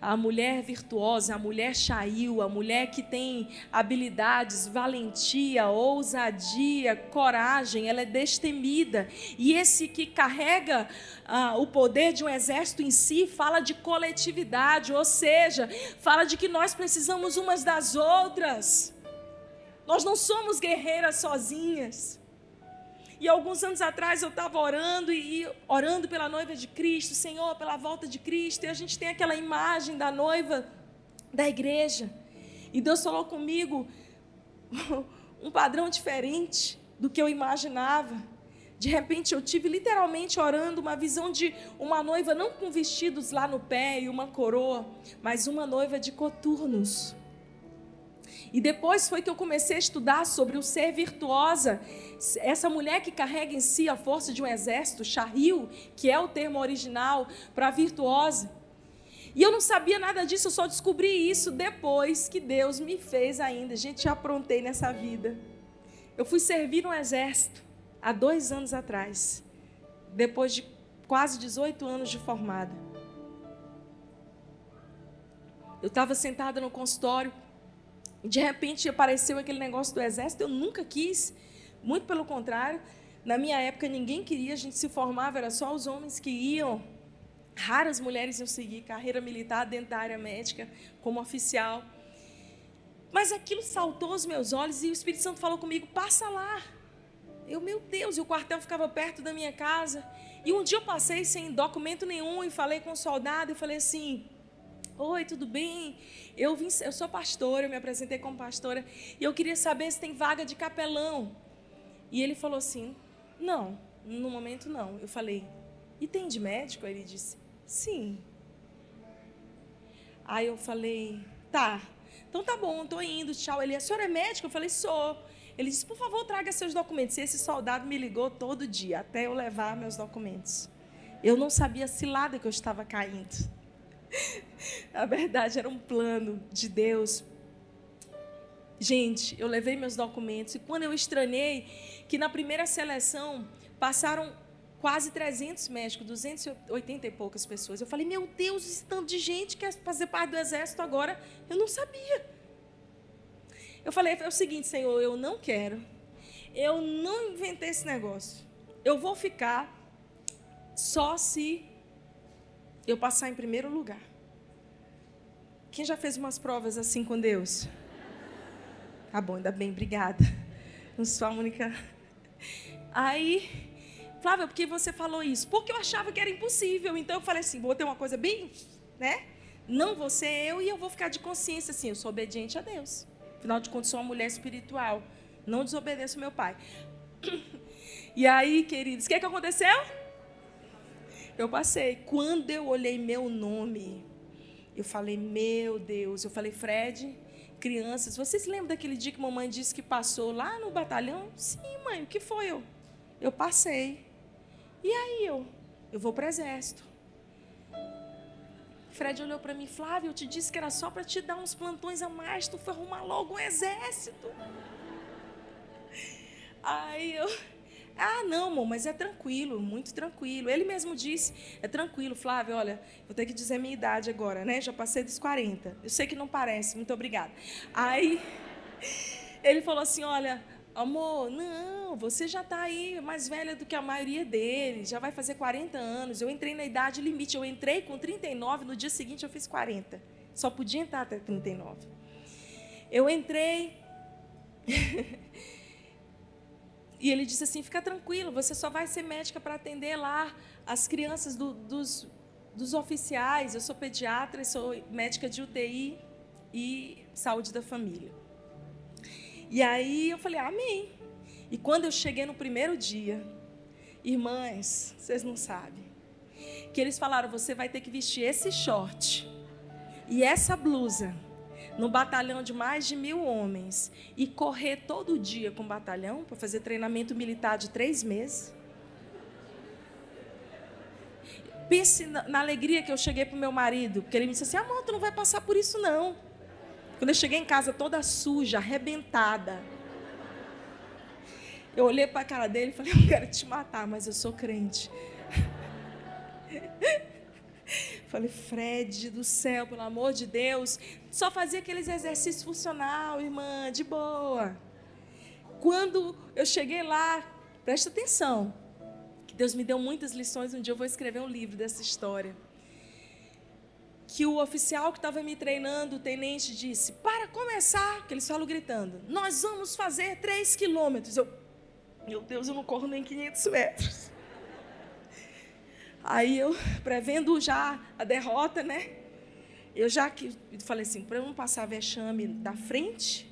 a mulher virtuosa, a mulher chail, a mulher que tem habilidades, valentia, ousadia, coragem, ela é destemida. E esse que carrega ah, o poder de um exército em si fala de coletividade, ou seja, fala de que nós precisamos umas das outras. Nós não somos guerreiras sozinhas. E alguns anos atrás eu estava orando e, orando pela noiva de Cristo, Senhor, pela volta de Cristo, e a gente tem aquela imagem da noiva da igreja. E Deus falou comigo [LAUGHS] um padrão diferente do que eu imaginava. De repente eu tive literalmente orando uma visão de uma noiva não com vestidos lá no pé e uma coroa, mas uma noiva de coturnos. E depois foi que eu comecei a estudar sobre o ser virtuosa. Essa mulher que carrega em si a força de um exército, charril, que é o termo original para virtuosa. E eu não sabia nada disso, eu só descobri isso depois que Deus me fez ainda. Gente, já aprontei nessa vida. Eu fui servir no exército há dois anos atrás, depois de quase 18 anos de formada. Eu estava sentada no consultório De repente apareceu aquele negócio do exército, eu nunca quis, muito pelo contrário. Na minha época ninguém queria, a gente se formava, era só os homens que iam. Raras mulheres iam seguir carreira militar dentro da área médica como oficial. Mas aquilo saltou aos meus olhos e o Espírito Santo falou comigo: passa lá. Eu, meu Deus, e o quartel ficava perto da minha casa. E um dia eu passei sem documento nenhum e falei com um soldado e falei assim: Oi, tudo bem? Eu vim, eu sou pastora, eu me apresentei como pastora e eu queria saber se tem vaga de capelão. E ele falou assim: Não, no momento não. Eu falei: E tem de médico? Ele disse: Sim. Aí eu falei: Tá. Então tá bom, estou indo, tchau. Ele: A senhora é médico? Eu falei: Sou. Ele disse: Por favor, traga seus documentos. E esse soldado me ligou todo dia até eu levar meus documentos. Eu não sabia a cilada que eu estava caindo. [LAUGHS] Na verdade, era um plano de Deus. Gente, eu levei meus documentos e quando eu estranhei que na primeira seleção passaram quase 300 médicos, 280 e poucas pessoas. Eu falei, meu Deus, esse tanto de gente quer fazer parte do exército agora. Eu não sabia. Eu falei, é o seguinte, Senhor, eu não quero. Eu não inventei esse negócio. Eu vou ficar só se eu passar em primeiro lugar. Quem já fez umas provas assim com Deus? Tá bom, ainda bem, obrigada. Não sou a única. Aí, Flávia, por que você falou isso? Porque eu achava que era impossível. Então eu falei assim: vou ter uma coisa bem, né? Não vou ser eu e eu vou ficar de consciência assim. Eu sou obediente a Deus. Afinal de contas, sou uma mulher espiritual. Não desobedeço meu pai. [CLEARS THROAT] E aí, queridos, o que, é que aconteceu? Eu passei. Quando eu olhei meu nome, eu falei, meu Deus. Eu falei, Fred, crianças, vocês lembram daquele dia que mamãe disse que passou lá no batalhão? Sim, mãe, o que foi eu? Eu passei. E aí eu? Eu vou para o exército. Fred olhou para mim, Flávio, eu te disse que era só para te dar uns plantões a mais, tu foi arrumar logo um exército. Aí eu, ah, não, amor, mas é tranquilo, muito tranquilo. Ele mesmo disse, é tranquilo, Flávio, olha, vou ter que dizer a minha idade agora, né? Já passei dos 40. Eu sei que não parece, muito obrigada. Aí ele falou assim, olha, Amor, não, você já está aí mais velha do que a maioria deles, já vai fazer 40 anos. Eu entrei na idade limite, eu entrei com 39, no dia seguinte eu fiz 40. Só podia entrar até 39. Eu entrei. [LAUGHS] e ele disse assim: fica tranquilo, você só vai ser médica para atender lá as crianças do, dos, dos oficiais. Eu sou pediatra, sou médica de UTI e saúde da família. E aí eu falei, amém. E quando eu cheguei no primeiro dia, irmãs, vocês não sabem, que eles falaram: você vai ter que vestir esse short e essa blusa no batalhão de mais de mil homens e correr todo dia com o batalhão para fazer treinamento militar de três meses. Pense na, alegria que eu cheguei para o meu marido, porque ele me disse assim: amor, tu não vai passar por isso não. Quando eu cheguei em casa toda suja, arrebentada, eu olhei para a cara dele e falei: Eu quero te matar, mas eu sou crente. [LAUGHS] [LAUGHS] Falei, Fred do céu, pelo amor de Deus, só fazia aqueles exercícios funcional, irmã, de boa. Quando eu cheguei lá, presta atenção, que Deus me deu muitas lições. Um dia eu vou escrever um livro dessa história que o oficial que estava me treinando, o tenente, disse: Para começar, que eles falam gritando, nós vamos fazer três quilômetros. Eu, meu Deus, eu não corro nem 500 metros. Aí eu, [LAUGHS] prevendo já a derrota, né? Eu já que falei assim, para eu não passar vexame da frente,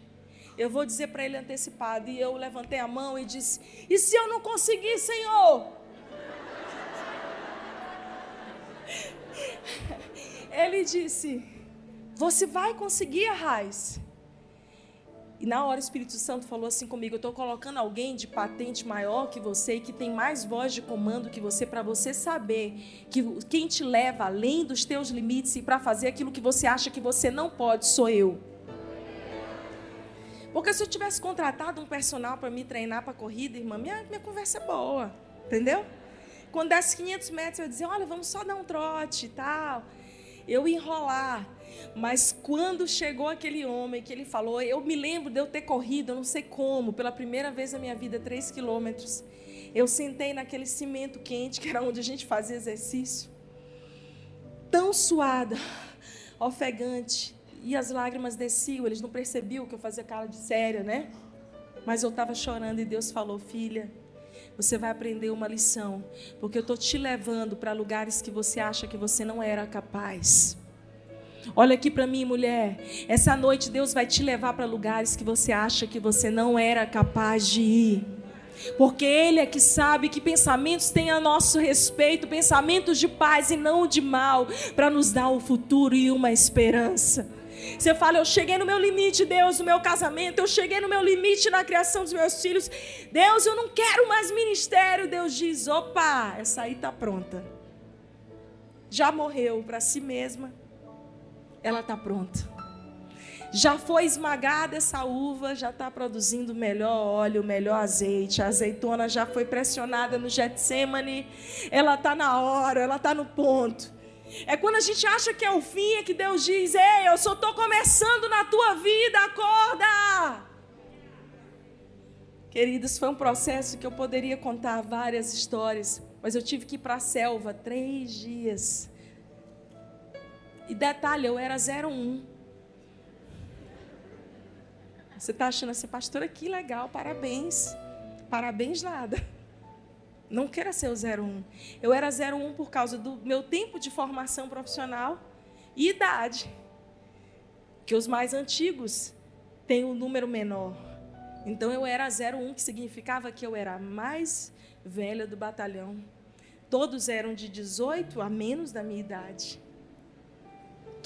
eu vou dizer para ele antecipado. E eu levantei a mão e disse: E se eu não conseguir, Senhor? [LAUGHS] ele disse: Você vai conseguir raiz. E na hora o Espírito Santo falou assim comigo: Eu estou colocando alguém de patente maior que você e que tem mais voz de comando que você, para você saber que quem te leva além dos teus limites e para fazer aquilo que você acha que você não pode sou eu. Porque se eu tivesse contratado um personal para me treinar para corrida, irmã, minha, minha conversa é boa, entendeu? Quando desse 500 metros, eu ia dizer: Olha, vamos só dar um trote e tal eu enrolar. Mas quando chegou aquele homem que ele falou, eu me lembro de eu ter corrido, eu não sei como, pela primeira vez na minha vida, três quilômetros. Eu sentei naquele cimento quente, que era onde a gente fazia exercício, tão suada, ofegante, e as lágrimas desciam. Eles não percebiam que eu fazia cara de séria, né? Mas eu estava chorando e Deus falou: Filha, você vai aprender uma lição, porque eu estou te levando para lugares que você acha que você não era capaz. Olha aqui para mim, mulher. Essa noite Deus vai te levar para lugares que você acha que você não era capaz de ir. Porque Ele é que sabe que pensamentos têm a nosso respeito, pensamentos de paz e não de mal, para nos dar um futuro e uma esperança. Você fala, eu cheguei no meu limite, Deus, no meu casamento, eu cheguei no meu limite na criação dos meus filhos. Deus, eu não quero mais ministério. Deus diz: opa, essa aí está pronta. Já morreu para si mesma, ela está pronta. Já foi esmagada essa uva, já está produzindo melhor óleo, melhor azeite. A azeitona já foi pressionada no Getsemane. Ela está na hora, ela está no ponto. É quando a gente acha que é o fim, é que Deus diz: Ei, eu só estou começando na tua vida, acorda! Queridos, foi um processo que eu poderia contar várias histórias, mas eu tive que ir para a selva três dias. E detalhe, eu era 01. Você está achando assim, pastora, que legal, parabéns. Parabéns nada. Não queira ser o 01. Eu era 01 por causa do meu tempo de formação profissional e idade. Que os mais antigos têm um número menor. Então eu era 01, que significava que eu era a mais velha do batalhão. Todos eram de 18 a menos da minha idade.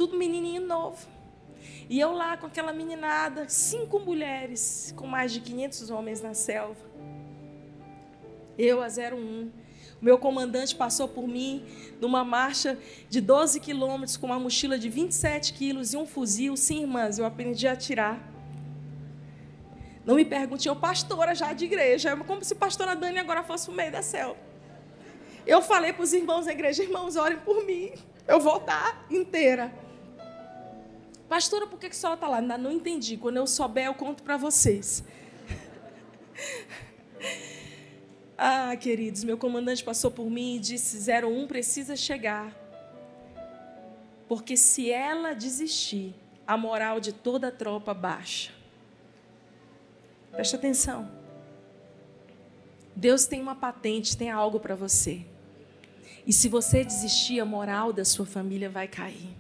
Tudo menininho novo. E eu lá com aquela meninada, cinco mulheres, com mais de 500 homens na selva. Eu a 01. O meu comandante passou por mim numa marcha de 12 quilômetros com uma mochila de 27 quilos e um fuzil. Sim, irmãs, eu aprendi a atirar. Não me pergunte, eu pastora já de igreja, como se pastora Dani agora fosse o meio da selva. Eu falei para os irmãos da igreja, irmãos, orem por mim. Eu vou dar inteira. Pastora, por que, a senhora está lá? Ainda não entendi. Quando eu souber, eu conto para vocês. [LAUGHS] Ah, queridos, meu comandante passou por mim e disse: 01 precisa chegar. Porque se ela desistir, a moral de toda a tropa baixa. Preste atenção. Deus tem uma patente, tem algo para você. E se você desistir, a moral da sua família vai cair.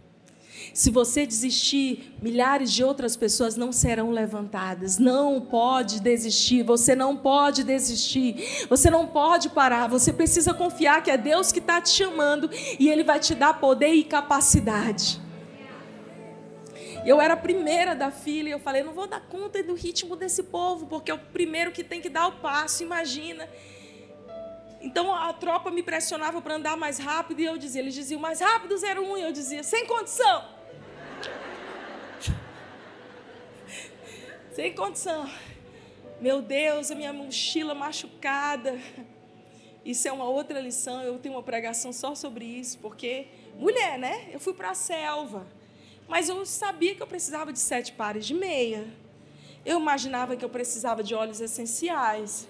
Se você desistir, milhares de outras pessoas não serão levantadas. Não pode desistir. Você não pode desistir. Você não pode parar. Você precisa confiar que é Deus que está te chamando e Ele vai te dar poder e capacidade. Eu era a primeira da fila e eu falei: não vou dar conta do ritmo desse povo, porque é o primeiro que tem que dar o passo. Imagina. Então a tropa me pressionava para andar mais rápido e eu dizia, eles diziam mais rápido 01 e eu dizia, sem condição. [LAUGHS] sem condição. Meu Deus, a minha mochila machucada. Isso é uma outra lição, eu tenho uma pregação só sobre isso, porque mulher, né? Eu fui para a selva, mas eu sabia que eu precisava de sete pares de meia. Eu imaginava que eu precisava de óleos essenciais.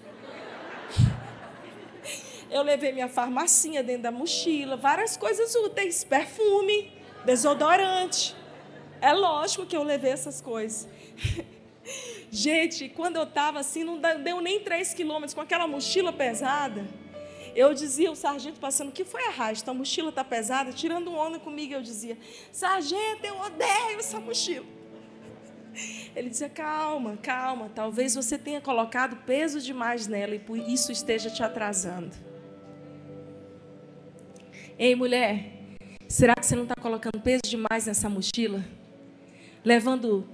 Eu levei minha farmacinha dentro da mochila, várias coisas úteis, perfume, desodorante. É lógico que eu levei essas coisas. [LAUGHS] Gente, quando eu estava assim, não deu nem três quilômetros com aquela mochila pesada. Eu dizia, o sargento passando, que foi a rasta? A mochila está pesada, tirando onda comigo, eu dizia, sargento, eu odeio essa mochila. [LAUGHS] Ele dizia, calma, calma, talvez você tenha colocado peso demais nela e por isso esteja te atrasando. Ei, mulher, será que você não está colocando peso demais nessa mochila? Levando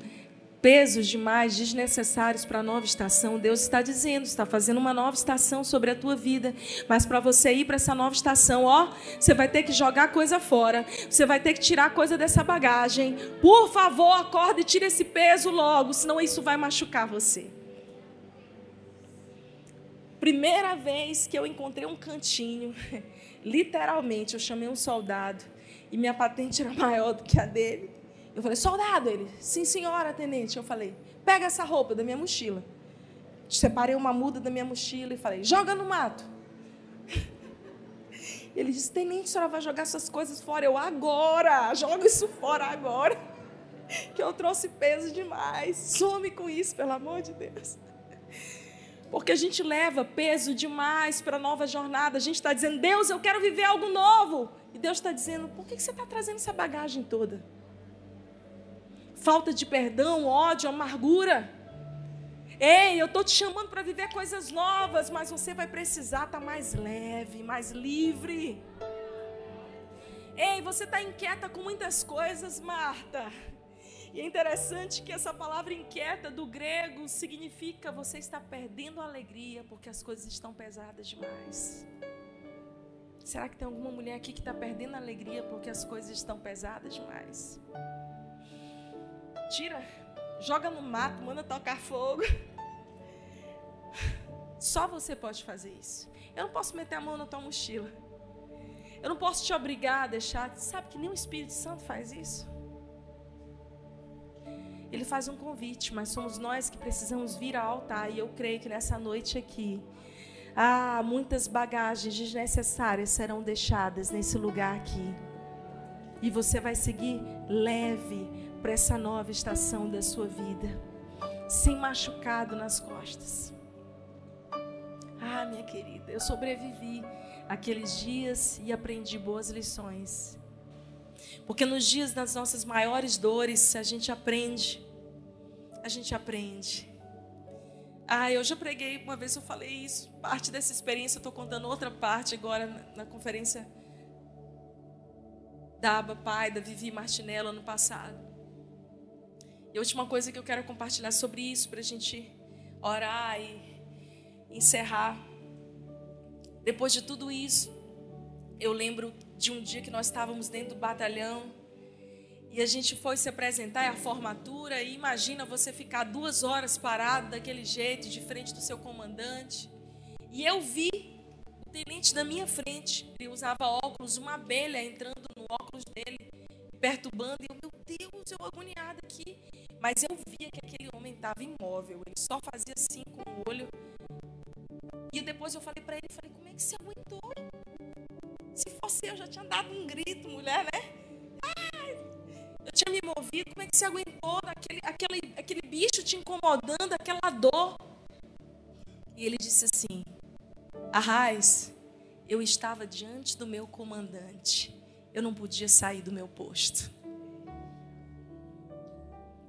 pesos demais, desnecessários para a nova estação. Deus está dizendo, está fazendo uma nova estação sobre a tua vida. Mas para você ir para essa nova estação, ó, você vai ter que jogar coisa fora. Você vai ter que tirar coisa dessa bagagem. Por favor, acorda e tira esse peso logo, senão isso vai machucar você. Primeira vez que eu encontrei um cantinho [LAUGHS] Literalmente, eu chamei um soldado e minha patente era [LAUGHS] maior do que a dele. Eu falei, soldado, ele, sim senhora, tenente. Eu falei, pega essa roupa da minha mochila. Separei uma muda da minha mochila e falei, joga no mato. [LAUGHS] Ele disse, tenente, a senhora vai jogar essas coisas fora. Eu, agora, joga isso fora agora. [LAUGHS] Que eu trouxe peso demais. Some com isso, pelo amor de Deus. Porque a gente leva peso demais para a nova jornada. A gente está dizendo, Deus, eu quero viver algo novo. E Deus está dizendo, por que você está trazendo essa bagagem toda? Falta de perdão, ódio, amargura. Ei, eu estou te chamando para viver coisas novas, mas você vai precisar estar tá mais leve, mais livre. Ei, você está inquieta com muitas coisas, Marta. E é interessante que essa palavra inquieta do grego significa você está perdendo a alegria porque as coisas estão pesadas demais. Será que tem alguma mulher aqui que está perdendo a alegria porque as coisas estão pesadas demais? Tira, joga no mato, manda tocar fogo. [LAUGHS] Só você pode fazer isso. Eu não posso meter a mão na tua mochila. Eu não posso te obrigar a deixar. Sabe que nem o Espírito Santo faz isso? Ele faz um convite, mas somos nós que precisamos vir ao altar. E eu creio que nessa noite aqui, ah, muitas bagagens desnecessárias serão deixadas nesse lugar aqui. E você vai seguir leve para essa nova estação da sua vida, sem machucado nas costas. Ah, minha querida, eu sobrevivi aqueles dias e aprendi boas lições. Porque nos dias das nossas maiores dores, a gente aprende. A gente aprende. Ah, eu já preguei, uma vez eu falei isso, parte dessa experiência, eu estou contando outra parte agora na, na conferência da Aba Pai, da Vivi Martinello, ano passado. E a última coisa que eu quero compartilhar sobre isso, para a gente orar e encerrar. Depois de tudo isso, eu lembro de um dia que nós estávamos dentro do batalhão e a gente foi se apresentar, é a formatura, e imagina você ficar duas horas parado daquele jeito, de frente do seu comandante. E eu vi o tenente na minha frente, ele usava óculos, uma abelha entrando no óculos dele, perturbando, e eu, meu Deus, eu agoniada aqui. Mas eu via que aquele homem estava imóvel, ele só fazia assim com o olho. E depois eu falei para ele, falei, como é que você aguentou? Fosse eu, já tinha dado um grito, mulher, né? eu tinha me movido, como é que você aguentou aquele, aquele, aquele bicho te incomodando, aquela dor? E ele disse assim: Arraiz, eu estava diante do meu comandante, eu não podia sair do meu posto.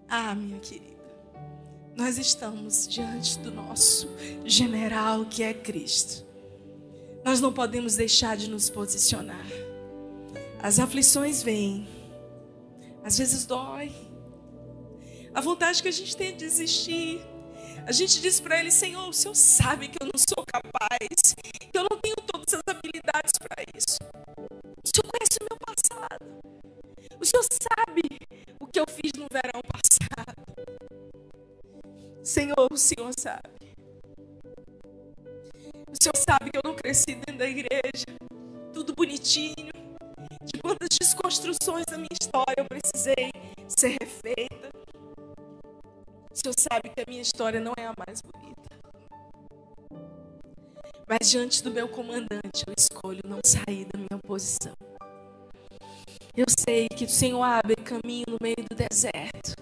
Ah, minha querida, nós estamos diante do nosso general que é Cristo. Nós não podemos deixar de nos posicionar. As aflições vêm, às vezes dói. A vontade que a gente tem de desistir. A gente diz para ele: Senhor, o Senhor sabe que eu não sou capaz, que eu não tenho todas as habilidades para isso. O Senhor conhece o meu passado. O Senhor sabe o que eu fiz no verão passado. Senhor, o Senhor sabe. O Senhor sabe que eu não cresci dentro da igreja, tudo bonitinho, de quantas desconstruções da minha história eu precisei ser refeita. O Senhor sabe que a minha história não é a mais bonita. Mas diante do meu comandante, eu escolho não sair da minha posição. Eu sei que o Senhor abre caminho no meio do deserto.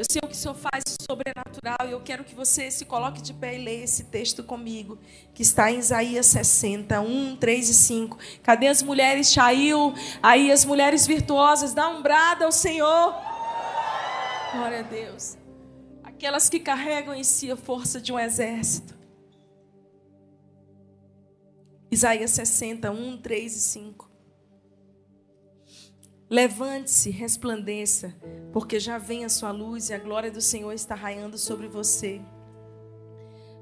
Eu sei o que o Senhor faz sobrenatural e eu quero que você se coloque de pé e leia esse texto comigo, que está em Isaías 60, 1, 3 e 5. Cadê as mulheres, Chail? Aí as mulheres virtuosas, dá um brado ao Senhor. Glória a Deus. Aquelas que carregam em si a força de um exército. Isaías 60, 1, 3 e 5. Levante-se, resplandeça, porque já vem a sua luz e a glória do Senhor está raiando sobre você.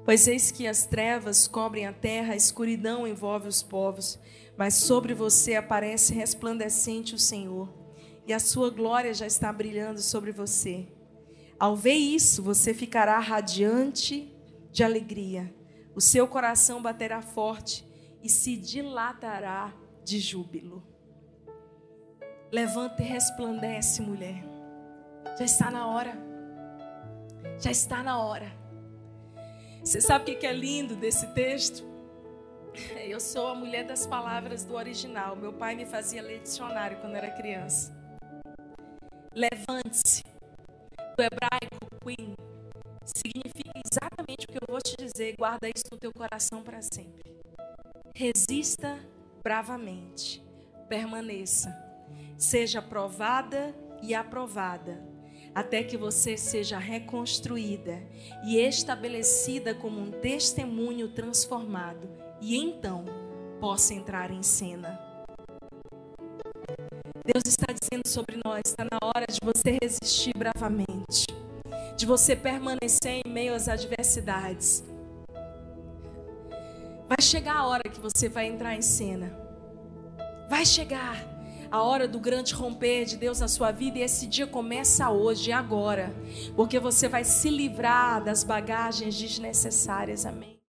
Pois eis que as trevas cobrem a terra, a escuridão envolve os povos, mas sobre você aparece resplandecente o Senhor, e a sua glória já está brilhando sobre você. Ao ver isso, você ficará radiante de alegria, o seu coração baterá forte e se dilatará de júbilo. Levanta e resplandece, mulher. Já está na hora. Já está na hora. Você sabe o que é lindo desse texto? [LAUGHS] Eu sou a mulher das palavras do original. Meu pai me fazia ler dicionário quando era criança. Levante-se. Do hebraico, queen, significa exatamente o que eu vou te dizer. Guarda isso no teu coração para sempre. Resista bravamente. Permaneça. Seja provada e aprovada até que você seja reconstruída e estabelecida como um testemunho transformado e então possa entrar em cena. Deus está dizendo sobre nós: está na hora de você resistir bravamente, de você permanecer em meio às adversidades. Vai chegar a hora que você vai entrar em cena. Vai chegar a hora do grande romper de Deus na sua vida e esse dia começa hoje, agora, porque você vai se livrar das bagagens desnecessárias. Amém.